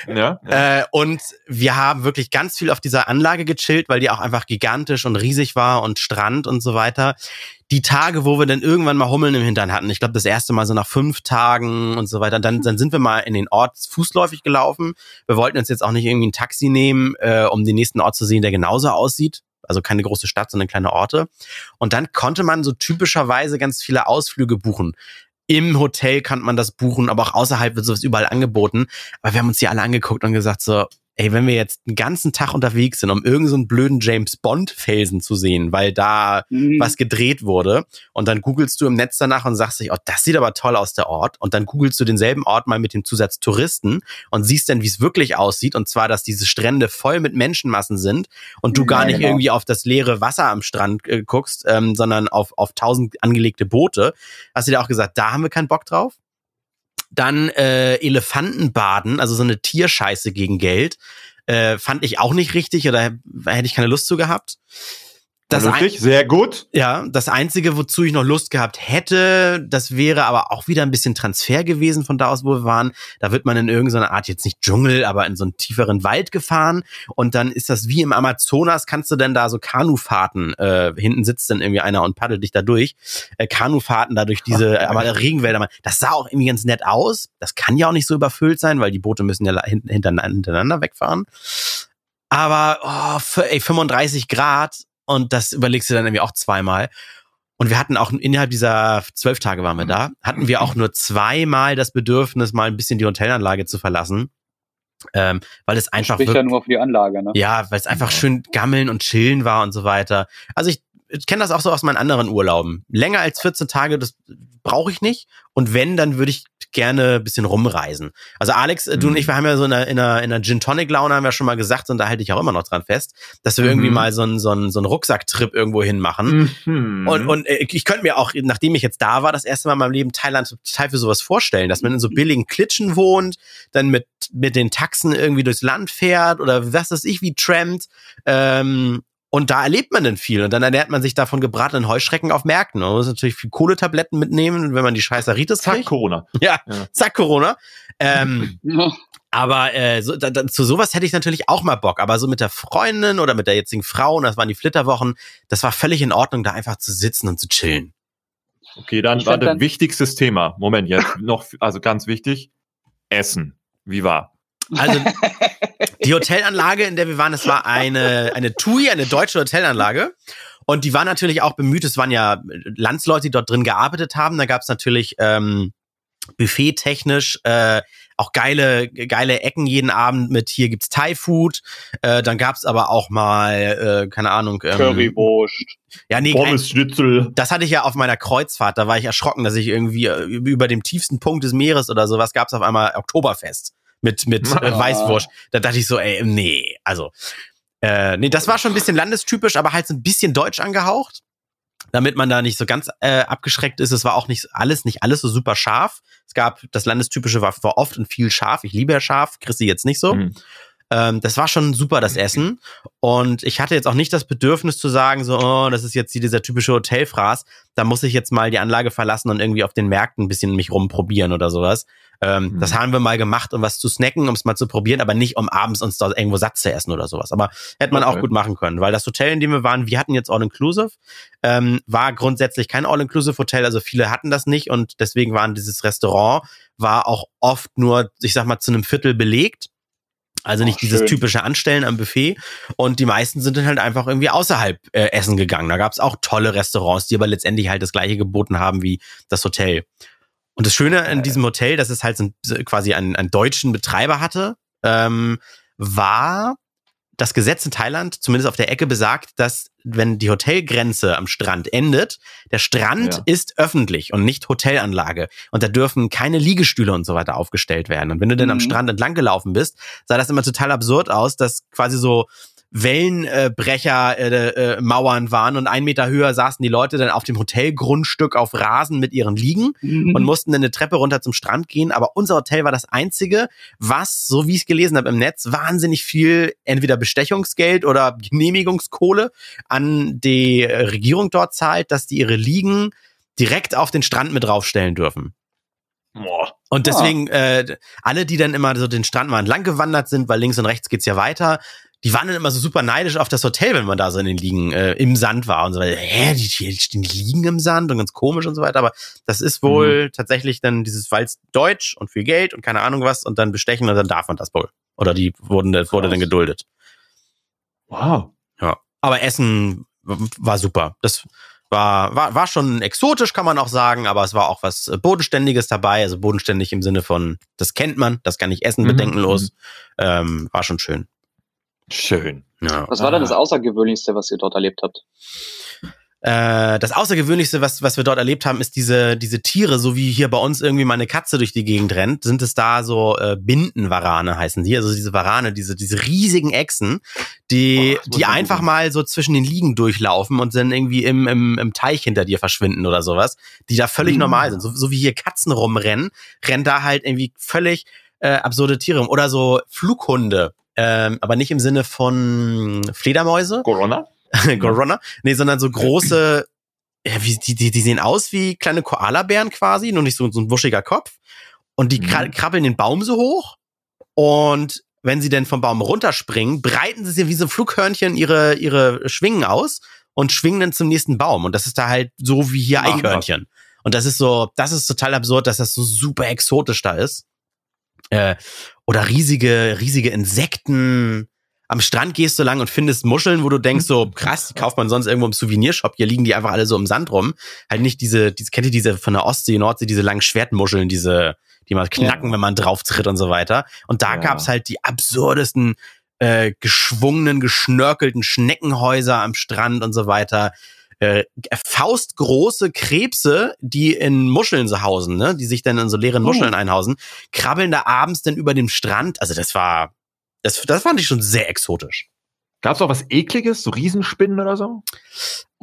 Ja, ja. Äh, und wir haben wirklich ganz viel auf dieser Anlage gechillt, weil die auch einfach gigantisch und riesig war und Strand und so weiter. Die Tage, wo wir dann irgendwann mal Hummeln im Hintern hatten, ich glaube das erste Mal so nach fünf Tagen und so weiter, dann, dann sind wir mal in den Ort fußläufig gelaufen. Wir wollten uns jetzt auch nicht irgendwie ein Taxi nehmen, äh, um den nächsten Ort zu sehen, der genauso aussieht. Also keine große Stadt, sondern kleine Orte. Und dann konnte man so typischerweise ganz viele Ausflüge buchen. Im Hotel kann man das buchen, aber auch außerhalb wird sowas überall angeboten. Aber wir haben uns die alle angeguckt und gesagt so, ey, wenn wir jetzt einen ganzen Tag unterwegs sind, um irgendeinen so einen blöden James Bond Felsen zu sehen, weil da Mhm. was gedreht wurde und dann googelst du im Netz danach und sagst dich, oh, das sieht aber toll aus, der Ort. Und dann googelst du denselben Ort mal mit dem Zusatz Touristen und siehst dann, wie es wirklich aussieht. Und zwar, dass diese Strände voll mit Menschenmassen sind und du gar Ja, nicht genau. irgendwie auf das leere Wasser am Strand äh, guckst, ähm, sondern auf, auf tausend angelegte Boote. Hast du dir auch gesagt, da haben wir keinen Bock drauf? Dann äh, Elefantenbaden, also so eine Tierscheiße gegen Geld. Äh, fand ich auch nicht richtig oder hätte ich keine Lust zu gehabt. Das ein- Vernünftig, sehr gut. ja, das Einzige, wozu ich noch Lust gehabt hätte, das wäre aber auch wieder ein bisschen Transfer gewesen von da aus, wo wir waren. Da wird man in irgendeiner Art, jetzt nicht Dschungel, aber in so einen tieferen Wald gefahren. Und dann ist das wie im Amazonas, kannst du denn da so Kanufahrten, äh, hinten sitzt dann irgendwie einer und paddelt dich da durch. Äh, Kanufahrten da durch diese aber Regenwälder. Das sah auch irgendwie ganz nett aus. Das kann ja auch nicht so überfüllt sein, weil die Boote müssen ja hin- hintereinander wegfahren. Aber oh, ey, 35 Grad und das überlegst du dann irgendwie auch zweimal. Und wir hatten auch innerhalb dieser zwölf Tage waren wir da, hatten wir auch nur zweimal das Bedürfnis, mal ein bisschen die Hotelanlage zu verlassen. Ähm, weil es einfach Spricht ja nur für die Anlage, ne? ja, weil es einfach schön gammeln und chillen war und so weiter. Also ich, ich kenne das auch so aus meinen anderen Urlauben. Länger als 14 Tage, das brauche ich nicht. Und wenn, dann würde ich gerne ein bisschen rumreisen. Also Alex, äh, du Mhm. und ich, wir haben ja so in einer, in einer, in einer Gin Tonic Laune, haben wir schon mal gesagt, und da halte ich auch immer noch dran fest, dass wir Mhm. irgendwie mal so einen, so einen, so einen Rucksacktrip irgendwo hin machen. Mhm. Und, und äh, ich könnte mir auch, nachdem ich jetzt da war, das erste Mal in meinem Leben Thailand total für sowas vorstellen, dass man in so billigen Klitschen wohnt, dann mit, mit den Taxen irgendwie durchs Land fährt oder was weiß ich, wie trampt. Ähm, Und da erlebt man dann viel. Und dann ernährt man sich davon gebratenen Heuschrecken auf Märkten. Man muss natürlich viel Kohletabletten mitnehmen, wenn man die Scheißeritis Zack, kriegt. Corona. Ja, Ja. zack, Corona. Ähm, aber äh, so, da, da, zu sowas hätte ich natürlich auch mal Bock. Aber so mit der Freundin oder mit der jetzigen Frau, und das waren die Flitterwochen, das war völlig in Ordnung, da einfach zu sitzen und zu chillen. Okay, dann Ich war das wichtigstes Thema. Moment, jetzt noch, also ganz wichtig. Essen. Wie war? Also die Hotelanlage, in der wir waren, das war eine, eine TUI, eine deutsche Hotelanlage. Und die war natürlich auch bemüht, es waren ja Landsleute, die dort drin gearbeitet haben. Da gab es natürlich ähm, buffettechnisch äh, auch geile, geile Ecken jeden Abend mit hier gibt's Thai-Food. Äh, dann gab's aber auch mal, äh, keine Ahnung, ähm, Currywurst. Ja, nee, kein, Pommesschnitzel. das hatte ich ja auf meiner Kreuzfahrt. Da war ich erschrocken, dass ich irgendwie äh, über dem tiefsten Punkt des Meeres oder sowas gab's auf einmal Oktoberfest mit mit äh. Weißwurst. Da dachte ich so, ey, nee, also äh, nee, das war schon ein bisschen landestypisch, aber halt so ein bisschen deutsch angehaucht, damit man da nicht so ganz äh, abgeschreckt ist. Es war auch nicht alles, nicht alles so super scharf. Es gab das landestypische war, war oft und viel scharf. Ich liebe ja scharf, Chrissy jetzt nicht so. Mhm. Ähm, das war schon super, das Essen. Und ich hatte jetzt auch nicht das Bedürfnis zu sagen, so, oh, das ist jetzt dieser typische Hotelfraß. Da muss ich jetzt mal die Anlage verlassen und irgendwie auf den Märkten ein bisschen mich rumprobieren oder sowas. Ähm, Mhm. Das haben wir mal gemacht, um was zu snacken, um es mal zu probieren, aber nicht, um abends uns da irgendwo satt zu essen oder sowas. Aber hätte man auch Okay. gut machen können, weil das Hotel, in dem wir waren, wir hatten jetzt All-Inclusive, ähm, war grundsätzlich kein All-Inclusive-Hotel, also viele hatten das nicht und deswegen waren dieses Restaurant, war auch oft nur, ich sag mal, zu einem Viertel belegt. Also nicht Oh, dieses schön. typische Anstellen am Buffet. Und die meisten sind dann halt einfach irgendwie außerhalb äh, essen gegangen. Da gab's auch tolle Restaurants, die aber letztendlich halt das gleiche geboten haben wie das Hotel. Und das Schöne in diesem Hotel, dass es halt so quasi einen, einen deutschen Betreiber hatte, ähm, war das Gesetz in Thailand, zumindest auf der Ecke, besagt, dass wenn die Hotelgrenze am Strand endet, der Strand Ja. ist öffentlich und nicht Hotelanlage. Und da dürfen keine Liegestühle und so weiter aufgestellt werden. Und wenn du dann am Mhm. Strand entlang gelaufen bist, sah das immer total absurd aus, dass quasi so Wellenbrecher äh, äh, Mauern waren und ein Meter höher saßen die Leute dann auf dem Hotelgrundstück auf Rasen mit ihren Liegen Mhm. und mussten dann eine Treppe runter zum Strand gehen. Aber unser Hotel war das einzige, was, so wie ich es gelesen habe im Netz, wahnsinnig viel entweder Bestechungsgeld oder Genehmigungskohle an die äh, Regierung dort zahlt, dass die ihre Liegen direkt auf den Strand mit draufstellen dürfen. Boah. Und Ah. deswegen, äh, alle, die dann immer so den Strand mal entlang gewandert sind, weil links und rechts geht's ja weiter, die waren dann immer so super neidisch auf das Hotel, wenn man da so in den Liegen äh, im Sand war und so weiter. Hä, die, die stehen die Liegen im Sand und ganz komisch und so weiter. Aber das ist wohl tatsächlich dann dieses, weil es Deutsch und viel Geld und keine Ahnung was und dann bestechen und dann darf man das wohl. Oder die wurden, das wurde dann geduldet. Wow. Ja. Aber Essen war super. Das war, war, war schon exotisch, kann man auch sagen, aber es war auch was äh, Bodenständiges dabei. Also bodenständig im Sinne von, das kennt man, das kann ich essen, Mhm, bedenkenlos. Ähm, war schon schön. Schön. Ja. Was war denn das Ah. Außergewöhnlichste, was ihr dort erlebt habt? Äh, das Außergewöhnlichste, was, was wir dort erlebt haben, ist diese, diese Tiere, so wie hier bei uns irgendwie mal eine Katze durch die Gegend rennt, sind es da so äh, Bindenwarane heißen die, also diese Warane, diese, diese riesigen Echsen, die, Oh, die einfach googeln. mal so zwischen den Liegen durchlaufen und dann irgendwie im, im, im Teich hinter dir verschwinden oder sowas, die da völlig Mhm. normal sind. So, so wie hier Katzen rumrennen, rennen da halt irgendwie völlig äh, absurde Tiere rum. Oder so Flughunde, ähm, aber nicht im Sinne von Fledermäuse, Corona? Corona. Nee, sondern so große, ja, wie, die, die, die sehen aus wie kleine Koalabären quasi, nur nicht so, so ein wuschiger Kopf. Und die Mhm. krabbeln den Baum so hoch. Und wenn sie denn vom Baum runterspringen, breiten sie sich wie so Flughörnchen ihre, ihre Schwingen aus und schwingen dann zum nächsten Baum. Und das ist da halt so wie hier Eichhörnchen. Und das ist so, das ist total absurd, dass das so super exotisch da ist. Äh, oder riesige, riesige Insekten. Am Strand gehst du lang und findest Muscheln, wo du denkst, so krass, die kauft man sonst irgendwo im Souvenirshop. Hier liegen die einfach alle so im Sand rum. Halt nicht diese, diese kennt ihr diese von der Ostsee, Nordsee, diese langen Schwertmuscheln, diese, die mal knacken, wenn man drauf tritt und so weiter. Und da Ja. gab's halt die absurdesten, äh, geschwungenen, geschnörkelten Schneckenhäuser am Strand und so weiter. Äh, faustgroße Krebse, die in Muscheln so hausen, ne? die sich dann in so leeren Oh. Muscheln einhausen, krabbeln da abends dann über dem Strand. Also das war, das, das fand ich schon sehr exotisch. Gab es auch was Ekliges, so Riesenspinnen oder so?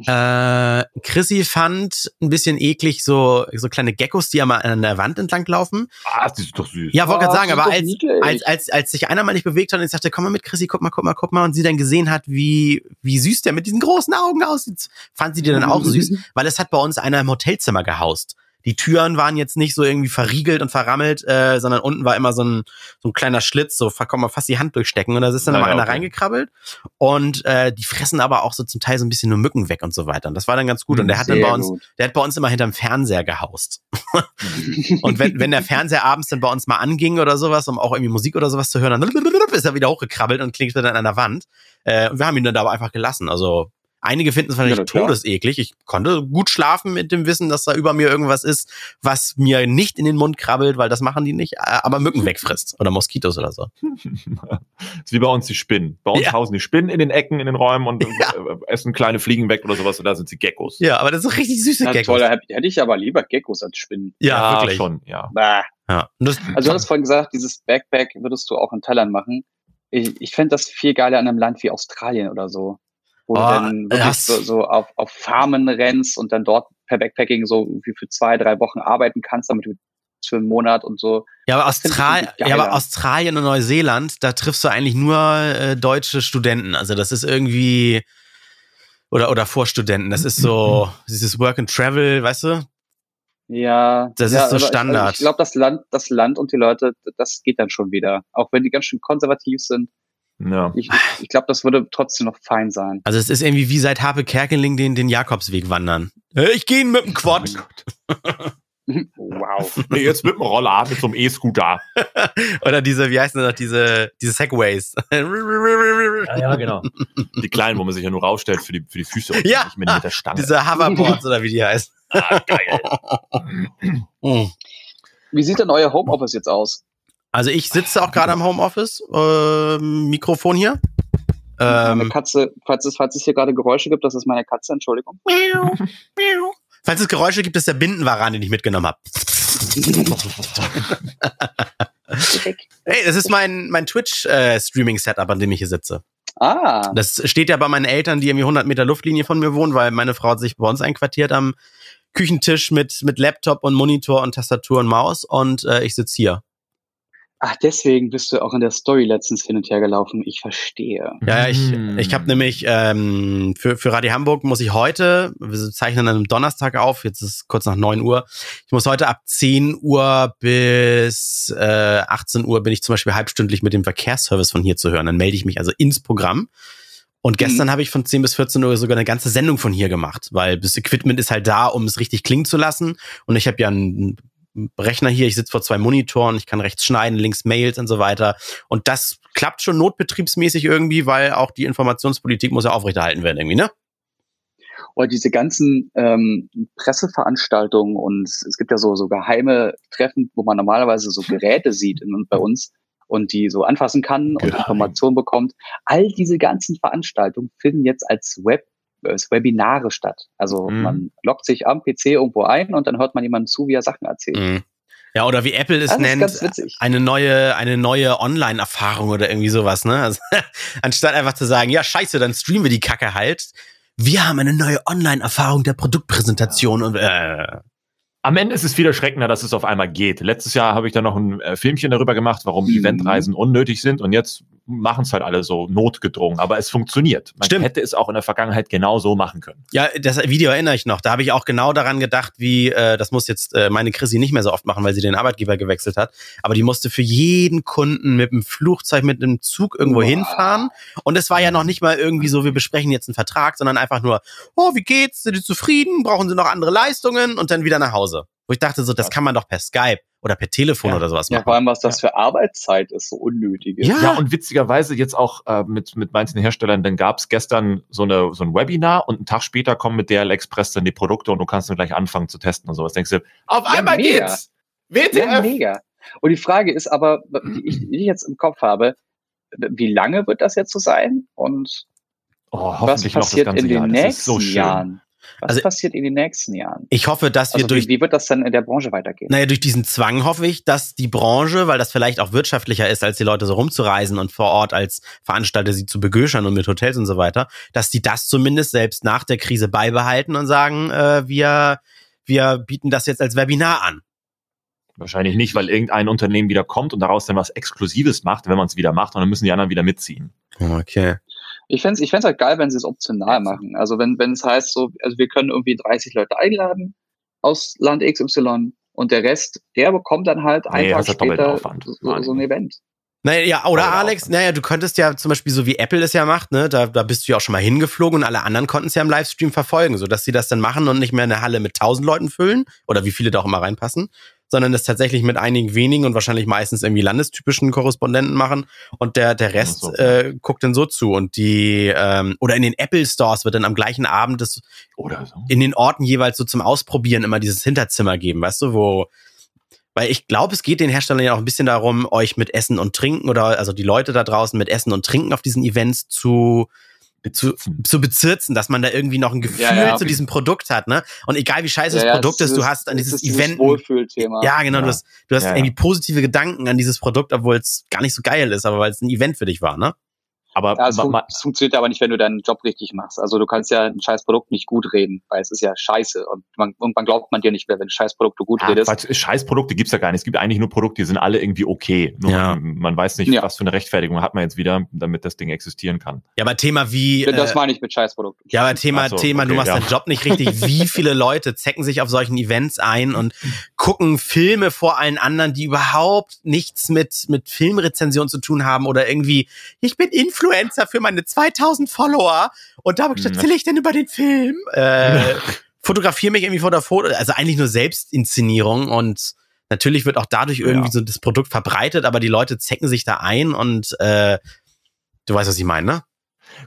Äh, Chrissy fand ein bisschen eklig so, so kleine Geckos, die einmal an der Wand entlang laufen. Ah, das ist doch süß. Ja, wollte Ah, gerade sagen, aber als, niedlich. als, als, als sich einer mal nicht bewegt hat und ich sagte, komm mal mit, Chrissy, guck mal, guck mal, guck mal, und sie dann gesehen hat, wie, wie süß der mit diesen großen Augen aussieht, fand sie die dann auch süß, weil es hat bei uns einer im Hotelzimmer gehaust. Die Türen waren jetzt nicht so irgendwie verriegelt und verrammelt, äh, sondern unten war immer so ein, so ein kleiner Schlitz, so kann man fast die Hand durchstecken und da ist dann Naja, immer einer okay. reingekrabbelt und äh, die fressen aber auch so zum Teil so ein bisschen nur Mücken weg und so weiter. Und das war dann ganz gut. Und der hat dann Sehr bei uns, gut. der hat bei uns immer hinterm Fernseher gehaust. Und wenn, wenn der Fernseher abends dann bei uns mal anging oder sowas, um auch irgendwie Musik oder sowas zu hören, dann ist er wieder hochgekrabbelt und klingt dann an der Wand. Äh, und wir haben ihn dann da aber einfach gelassen. Also einige finden es wahrscheinlich Ja, todeseklig. Ich konnte gut schlafen mit dem Wissen, dass da über mir irgendwas ist, was mir nicht in den Mund krabbelt, weil das machen die nicht, äh, aber Mücken wegfrisst oder Moskitos oder so. ist wie bei uns die Spinnen. Bei uns Ja. hausen die Spinnen in den Ecken, in den Räumen und Ja. äh, essen kleine Fliegen weg oder sowas und da sind sie Geckos. Ja, aber das ist richtig süße Na Geckos. toll, da hätte hätte ich aber lieber Geckos als Spinnen. Ja, wirklich. schon, ja. Bah. Ja. Das, Also du hast vorhin gesagt, dieses Backpack würdest du auch in Thailand machen. Ich, ich fände das viel geiler in einem Land wie Australien oder so. Wo Oh, du dann wirklich das- so, so auf, auf Farmen rennst und dann dort per Backpacking so irgendwie für zwei, drei Wochen arbeiten kannst, damit du für einen Monat und so. Ja, aber, Austral ja, aber. Australien und Neuseeland, da triffst du eigentlich nur äh, deutsche Studenten. Also das ist irgendwie oder oder Vorstudenten. Das ist so dieses Work and Travel, weißt du? Ja, Das ja, ist so aber Standard. Ich, also ich glaube, das Land, das Land und die Leute, das geht dann schon wieder. Auch wenn die ganz schön konservativ sind. Ja. Ich, ich, glaube, das würde trotzdem noch fein sein. Also es ist irgendwie wie seit Harpe Kerkeling den den Jakobsweg wandern. Ich gehe mit dem Quad. Wow. Nee, jetzt mit dem Roller, mit so einem E-Scooter. Oder diese, wie heißen das noch, diese, diese Segways. ja, genau. Die kleinen, wo man sich ja nur rausstellt für die, für die Füße und Ja. nicht mit, mit der Stange. diese Hoverboards oder wie die heißen. ah, geil. Wie sieht denn euer Homeoffice jetzt aus? Also ich sitze auch gerade am Homeoffice, ähm, Mikrofon hier. Meine Ähm, Katze, falls es, falls es hier gerade Geräusche gibt, das ist meine Katze, Entschuldigung. falls es Geräusche gibt, ist der Bindenwaran, den ich mitgenommen habe. Hey, das ist mein, mein Twitch-Streaming-Setup, an dem ich hier sitze. Ah, Das steht ja bei meinen Eltern, die irgendwie 100 Meter Luftlinie von mir wohnen, weil meine Frau hat sich bei uns einquartiert am Küchentisch mit, mit Laptop und Monitor und Tastatur und Maus und äh, ich sitze hier. Ach, deswegen bist du auch in der Story letztens hin und her gelaufen. Ich verstehe. Ja, ich, Hm. ich habe nämlich ähm, für, für Radio Hamburg muss ich heute, wir zeichnen dann am Donnerstag auf, jetzt ist es kurz nach 9 Uhr, ich muss heute ab 10 Uhr bis äh, 18 Uhr bin ich zum Beispiel halbstündlich mit dem Verkehrsservice von hier zu hören. Dann melde ich mich also ins Programm. Und gestern habe ich von 10 bis 14 Uhr sogar eine ganze Sendung von hier gemacht, weil das Equipment ist halt da, um es richtig klingen zu lassen. Und ich habe ja einen Rechner hier, ich sitze vor zwei Monitoren, ich kann rechts schneiden, links Mails und so weiter. Und das klappt schon notbetriebsmäßig irgendwie, weil auch die Informationspolitik muss ja aufrechterhalten werden irgendwie, ne? Oder diese ganzen ähm, Presseveranstaltungen und es gibt ja so, so geheime Treffen, wo man normalerweise so Geräte sieht in, bei uns und die so anfassen kann und Geheim. Informationen bekommt. All diese ganzen Veranstaltungen finden jetzt als Web Webinare statt. Also Mhm. man loggt sich am PC irgendwo ein und dann hört man jemandem zu, wie er Sachen erzählt. Mhm. Ja, oder wie Apple es Das ist nennt, ganz witzig. eine neue, eine neue Online-Erfahrung oder irgendwie sowas, ne? Also, anstatt einfach zu sagen, ja, scheiße, dann streamen wir die Kacke halt. Wir haben eine neue Online-Erfahrung der Produktpräsentation und äh, Am Ende ist es viel erschreckender, dass es auf einmal geht. Letztes Jahr habe ich dann noch ein äh, Filmchen darüber gemacht, warum Mhm. Eventreisen unnötig sind und jetzt machen es halt alle so notgedrungen. Aber es funktioniert. Man Stimmt. hätte es auch in der Vergangenheit genau so machen können. Ja, das Video erinnere ich noch. Da habe ich auch genau daran gedacht, wie, äh, das muss jetzt äh, meine Chrissy nicht mehr so oft machen, weil sie den Arbeitgeber gewechselt hat. Aber die musste für jeden Kunden mit einem Flugzeug, mit einem Zug irgendwo Wow. hinfahren. Und es war ja noch nicht mal irgendwie so, wir besprechen jetzt einen Vertrag, sondern einfach nur, oh, wie geht's? Sind Sie zufrieden? Brauchen Sie noch andere Leistungen? Und dann wieder nach Hause. Wo ich dachte, so, das kann man doch per Skype oder per Telefon Ja. oder sowas Ja, machen. vor allem, was das für Arbeitszeit ist, so unnötig ist. Ja. Ja, und witzigerweise jetzt auch äh, mit, mit manchen Herstellern, dann gab es gestern so, eine, so ein Webinar und einen Tag später kommen mit DL Express dann die Produkte und du kannst dann gleich anfangen zu testen und sowas. Denkst du, auf Ja, einmal mega. geht's! Ja, WTF! mega. Und die Frage ist aber, die ich, die ich jetzt im Kopf habe, wie lange wird das jetzt so sein? Und oh, was hoffentlich noch das passiert ganze in den Jahr. Nächsten so schön. Jahren? Was Also- passiert in den nächsten Jahren? Ich hoffe, dass wir Also durch wie, wie wird das dann in der Branche weitergehen? Naja, durch diesen Zwang hoffe ich, dass die Branche, weil das vielleicht auch wirtschaftlicher ist, als die Leute so rumzureisen und vor Ort als Veranstalter sie zu begöschern und mit Hotels und so weiter, dass die das zumindest selbst nach der Krise beibehalten und sagen, äh, wir, wir bieten das jetzt als Webinar an. Wahrscheinlich nicht, weil irgendein Unternehmen wieder kommt und daraus dann was Exklusives macht, wenn man es wieder macht, und dann müssen die anderen wieder mitziehen. Okay. Ich fände es ich fänd's halt geil, wenn sie es optional machen. Also wenn wenn es heißt, so, also wir können irgendwie 30 Leute einladen aus Land XY und der Rest, der bekommt dann halt Nee, doppelter später so, so ein Event. Naja, ja, oder Alex, naja, du könntest ja zum Beispiel so wie Apple es ja macht, ne, da, da bist du ja auch schon mal hingeflogen und alle anderen konnten es ja im Livestream verfolgen, sodass sie das dann machen und nicht mehr eine Halle mit tausend Leuten füllen oder wie viele da auch immer reinpassen, sondern das tatsächlich mit einigen wenigen und wahrscheinlich meistens irgendwie landestypischen Korrespondenten machen und der, der Rest so. äh, guckt dann so zu und die, ähm, oder in den Apple Stores wird dann am gleichen Abend das Oder so. in den Orten jeweils so zum Ausprobieren immer dieses Hinterzimmer geben, weißt du, wo weil ich glaube, es geht den Herstellern ja auch ein bisschen darum, euch mit Essen und Trinken oder also die Leute da draußen mit Essen und Trinken auf diesen Events zu zu, zu bezirzen, dass man da irgendwie noch ein Gefühl Ja, ja. zu diesem Produkt hat, ne? Und egal wie scheiße Ja, das Produkt es ist, du ist- hast an es dieses ist dieses Event Wohlfühlthema. ja, genau, du hast, du hast irgendwie positive Gedanken an dieses Produkt, obwohl es gar nicht so geil ist, aber weil es ein Event für dich war, ne? Aber Ja, es, fun ma- es funktioniert aber nicht, wenn du deinen Job richtig machst. Also du kannst ja ein scheiß Produkt nicht gut reden, weil es ist ja scheiße und man, und man glaubt man dir nicht mehr, wenn scheiß Produkte gut Ja, redest. Quatsch, Scheißprodukte gibt's ja gar nicht. Es gibt eigentlich nur Produkte, die sind alle irgendwie okay. Nur Ja. man, man weiß nicht, Ja. was für eine Rechtfertigung hat man jetzt wieder, damit das Ding existieren kann. Ja, aber Thema wie das äh, meine ich mit Scheißprodukten. Ja, aber Thema, so, Thema, du okay, machst ja. deinen Job nicht richtig. Wie viele Leute zecken sich auf solchen Events ein und gucken Filme vor allen anderen, die überhaupt nichts mit, mit Filmrezension zu tun haben oder irgendwie, ich bin Influencer für meine 2000 Follower und da Hm. erzähle ich denn über den Film. Äh, fotografiere mich irgendwie vor der Foto, also eigentlich nur Selbstinszenierung und natürlich wird auch dadurch irgendwie Ja. so das Produkt verbreitet, aber die Leute zecken sich da ein und äh, du weißt, was ich meine, ne?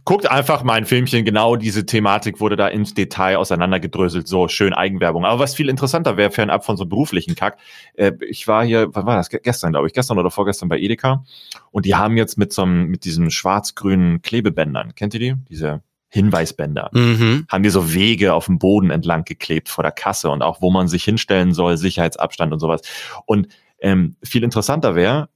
Guckt einfach mal ein Filmchen, genau diese Thematik wurde da ins Detail auseinandergedröselt, so schön Eigenwerbung. Aber was viel interessanter wäre, fernab von so einem beruflichen Kack, äh, ich war hier, wann war das? Ge- Gestern, glaube ich, gestern oder vorgestern bei Edeka und die haben jetzt mit so einem, mit diesen schwarz-grünen Klebebändern, kennt ihr die? Diese Hinweisbänder. Mhm. haben die so Wege auf dem Boden entlang geklebt vor der Kasse und auch wo man sich hinstellen soll, Sicherheitsabstand und sowas. Und ähm, viel interessanter wäre,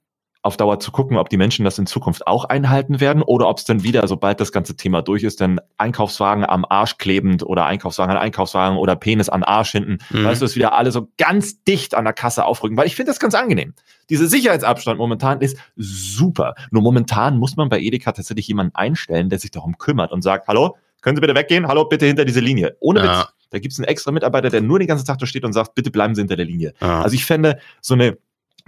auf Dauer zu gucken, ob die Menschen das in Zukunft auch einhalten werden oder ob es dann wieder, sobald das ganze Thema durch ist, dann Einkaufswagen am Arsch klebend oder Einkaufswagen an Einkaufswagen oder Penis an Arsch hinten, Mhm. weißt du, dass wieder alle so ganz dicht an der Kasse aufrücken, weil ich finde das ganz angenehm. Dieser Sicherheitsabstand momentan ist super. Nur momentan muss man bei Edeka tatsächlich jemanden einstellen, der sich darum kümmert und sagt, hallo, können Sie bitte weggehen? Hallo, bitte hinter diese Linie. Ohne Ja. Witz. Da gibt es einen extra Mitarbeiter, der nur den ganzen Tag da steht und sagt, bitte bleiben Sie hinter der Linie. Ja. Also ich fände so eine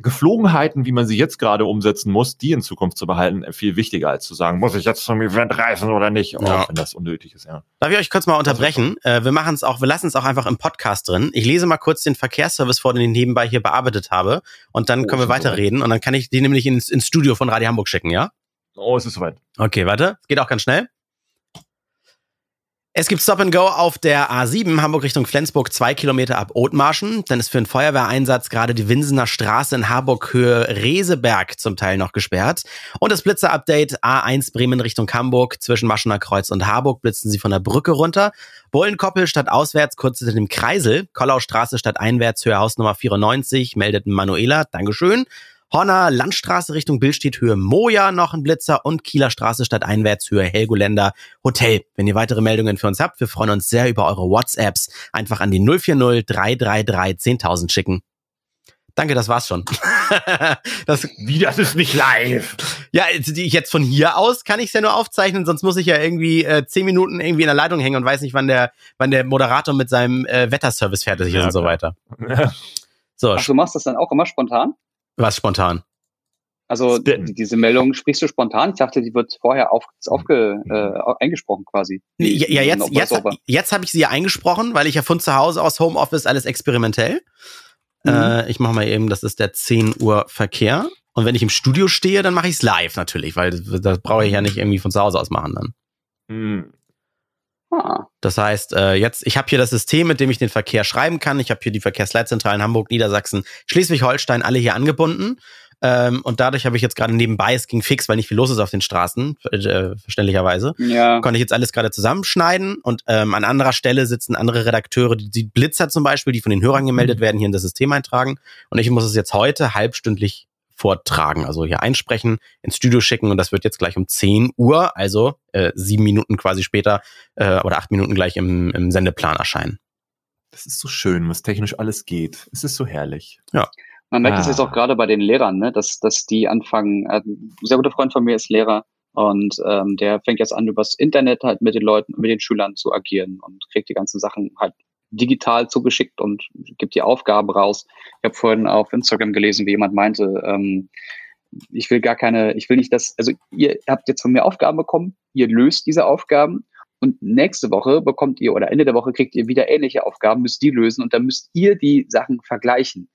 Geflogenheiten, wie man sie jetzt gerade umsetzen muss, die in Zukunft zu behalten, viel wichtiger als zu sagen, muss ich jetzt zum Event reisen oder nicht, auch Ja. wenn das unnötig ist, ja. Darf ich euch kurz mal unterbrechen? Äh, wir machen es auch, wir lassen es auch einfach im Podcast drin. Ich lese mal kurz den Verkehrsservice vor, den ich nebenbei hier bearbeitet habe. Und dann Oh, können wir weiterreden. Und dann kann ich die nämlich ins, ins Studio von Radio Hamburg schicken, ja? Oh, es ist soweit. Okay, warte. Geht auch ganz schnell. Es gibt Stop and Go auf der A7 Hamburg Richtung Flensburg, zwei Kilometer ab Othmarschen. Dann ist für einen Feuerwehreinsatz gerade die Winsener Straße in Harburg Höhe Reseberg zum Teil noch gesperrt. Und das Blitzer-Update A1 Bremen Richtung Hamburg zwischen Maschener Kreuz und Harburg blitzen sie von der Brücke runter. Bullenkoppel statt auswärts kurz hinter dem Kreisel. Kollaustraße statt einwärts Höhe Hausnummer 94 meldet Manuela. Dankeschön. Horner Landstraße Richtung Billstedt Höhe Moja noch ein Blitzer und Kieler Straße statt einwärts Höhe Helgoländer Hotel. Wenn ihr weitere Meldungen für uns habt, wir freuen uns sehr über eure WhatsApps. Einfach an die 040 333 10.000 schicken. Danke, das war's schon. das, Wie, das ist nicht live. ja, jetzt- jetzt von hier aus kann ich es ja nur aufzeichnen, sonst muss ich ja irgendwie äh, zehn Minuten irgendwie in der Leitung hängen und weiß nicht, wann der, wann der Moderator mit seinem äh, Wetterservice fertig ist Ja, und so weiter. So, Ach, du machst das dann auch immer spontan? Was spontan. Also die- diese Meldung sprichst du spontan? Ich dachte, die wird vorher auf, aufge, äh, eingesprochen quasi. Ja, ja jetzt, jetzt, jetzt habe ich sie ja eingesprochen, weil ich ja von zu Hause aus Homeoffice alles experimentell. Mhm. Äh, ich mache mal eben, das ist der 10 Uhr Verkehr. Und wenn ich im Studio stehe, dann mache ich es live natürlich, weil das, das brauche ich ja nicht irgendwie von zu Hause aus machen dann. Hm. Ah, Das heißt, äh, jetzt, ich habe hier das System, mit dem ich den Verkehr schreiben kann. Ich habe hier die Verkehrsleitzentralen Hamburg, Niedersachsen, Schleswig-Holstein, alle hier angebunden. Ähm, und dadurch habe ich jetzt gerade nebenbei, es ging fix, weil nicht viel los ist auf den Straßen, äh, verständlicherweise, Ja. konnte ich jetzt alles gerade zusammenschneiden. Und ähm, an anderer Stelle sitzen andere Redakteure, die, die Blitzer zum Beispiel, die von den Hörern gemeldet werden, hier in das System eintragen. Und ich muss es jetzt heute halbstündlich vortragen, also hier einsprechen, ins Studio schicken und das wird jetzt gleich um 10 Uhr, also äh, sieben Minuten quasi später äh, oder acht Minuten gleich im, im Sendeplan erscheinen. Das ist so schön, was technisch alles geht. Es ist so herrlich. Man merkt es Ah. jetzt auch gerade bei den Lehrern, ne, dass, dass die anfangen, äh, ein sehr guter Freund von mir ist Lehrer und ähm, der fängt jetzt an, übers Internet halt mit den Leuten, mit den Schülern zu agieren und kriegt die ganzen Sachen halt digital zugeschickt und gibt die Aufgaben raus. Ich habe vorhin auf Instagram gelesen, wie jemand meinte, ähm, ich will gar keine, ich will nicht das, also ihr habt jetzt von mir Aufgaben bekommen, ihr löst diese Aufgaben und nächste Woche bekommt ihr oder Ende der Woche kriegt ihr wieder ähnliche Aufgaben, müsst die lösen und dann müsst ihr die Sachen vergleichen.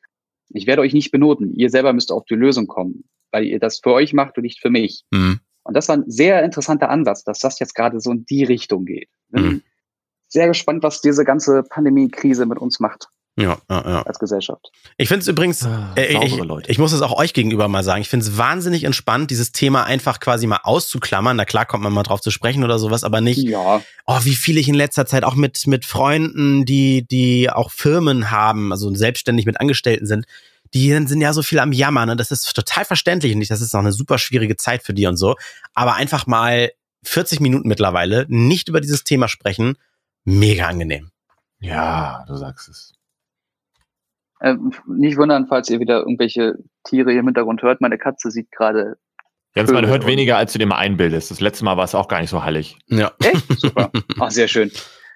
Ich werde euch nicht benoten. Ihr selber müsst auf die Lösung kommen, weil ihr das für euch macht und nicht für mich. Mhm. Und das war ein sehr interessanter Ansatz, dass das jetzt gerade so in die Richtung geht. Mhm. Sehr gespannt, was diese ganze Pandemie-Krise mit uns macht Ja, ja, ja. als Gesellschaft. Ich finde es übrigens, Ah, äh, ich, saubere Leute. ich muss es auch euch gegenüber mal sagen, ich finde es wahnsinnig entspannt, dieses Thema einfach quasi mal auszuklammern. Na klar kommt man mal drauf zu sprechen oder sowas, aber nicht, Ja, oh, wie viel ich in letzter Zeit auch mit, mit Freunden, die, die auch Firmen haben, also selbstständig mit Angestellten sind, die sind ja so viel am Jammern und das ist total verständlich und ich, das ist auch eine super schwierige Zeit für die und so. Aber einfach mal 40 Minuten mittlerweile nicht über dieses Thema sprechen, mega angenehm. Ja, du sagst es. ähm, nicht wundern, falls ihr wieder irgendwelche Tiere hier im Hintergrund hört. Meine Katze sieht gerade. Jens, man hört weniger, als du dir mal einbildest. Das letzte Mal war es auch gar nicht so hallig. Ja. Echt? Super. Ach, sehr schön.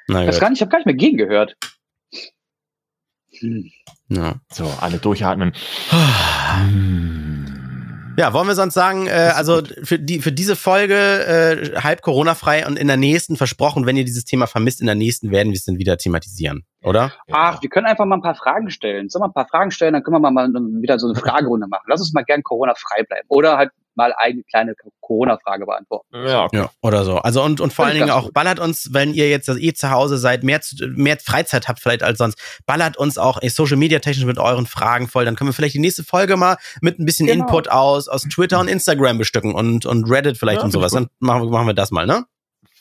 Na Ich, hab's gut. gar nicht, ich habe gar nicht mehr gegen gehört. Hm. Ja. So, alle durchatmen. Ja, wollen wir sonst sagen, äh, also für, die, für diese Folge äh, halb Corona-frei und in der nächsten versprochen, wenn ihr dieses Thema vermisst, in der nächsten werden wir es dann wieder thematisieren, oder? Ach, wir können einfach mal ein paar Fragen stellen. Sollen wir ein paar Fragen stellen, dann können wir mal, mal wieder so eine Fragerunde machen. Lass uns mal gern Corona-frei bleiben. Oder halt mal eine kleine Corona-Frage beantworten. Ja, Ja, oder so. Also und, und vor allen Dingen auch gut. ballert uns, wenn ihr jetzt eh zu Hause seid, mehr, zu- mehr Freizeit habt vielleicht als sonst, ballert uns auch eh, Social Media technisch mit euren Fragen voll. Dann können wir vielleicht die nächste Folge mal mit ein bisschen Genau. Input aus, aus Twitter und Instagram bestücken und, und Reddit vielleicht Ja, und sowas. Dann machen, wir- machen wir das mal, ne?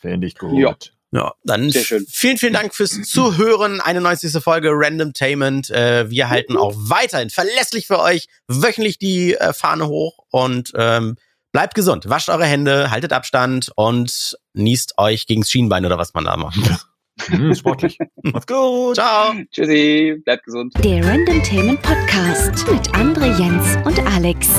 finde ich gut. Ja. Ja, dann Sehr schön. vielen, vielen Dank fürs Zuhören. 91. Folge Random Tainment. Äh, wir halten auch weiterhin verlässlich für euch wöchentlich die äh, Fahne hoch und ähm, bleibt gesund. Wascht eure Hände, haltet Abstand und niest euch gegens Schienbein oder was man da macht. Hm, sportlich. Macht's gut. Ciao. Tschüssi, bleibt gesund. Der Random Themen Podcast mit André Jens und Alex.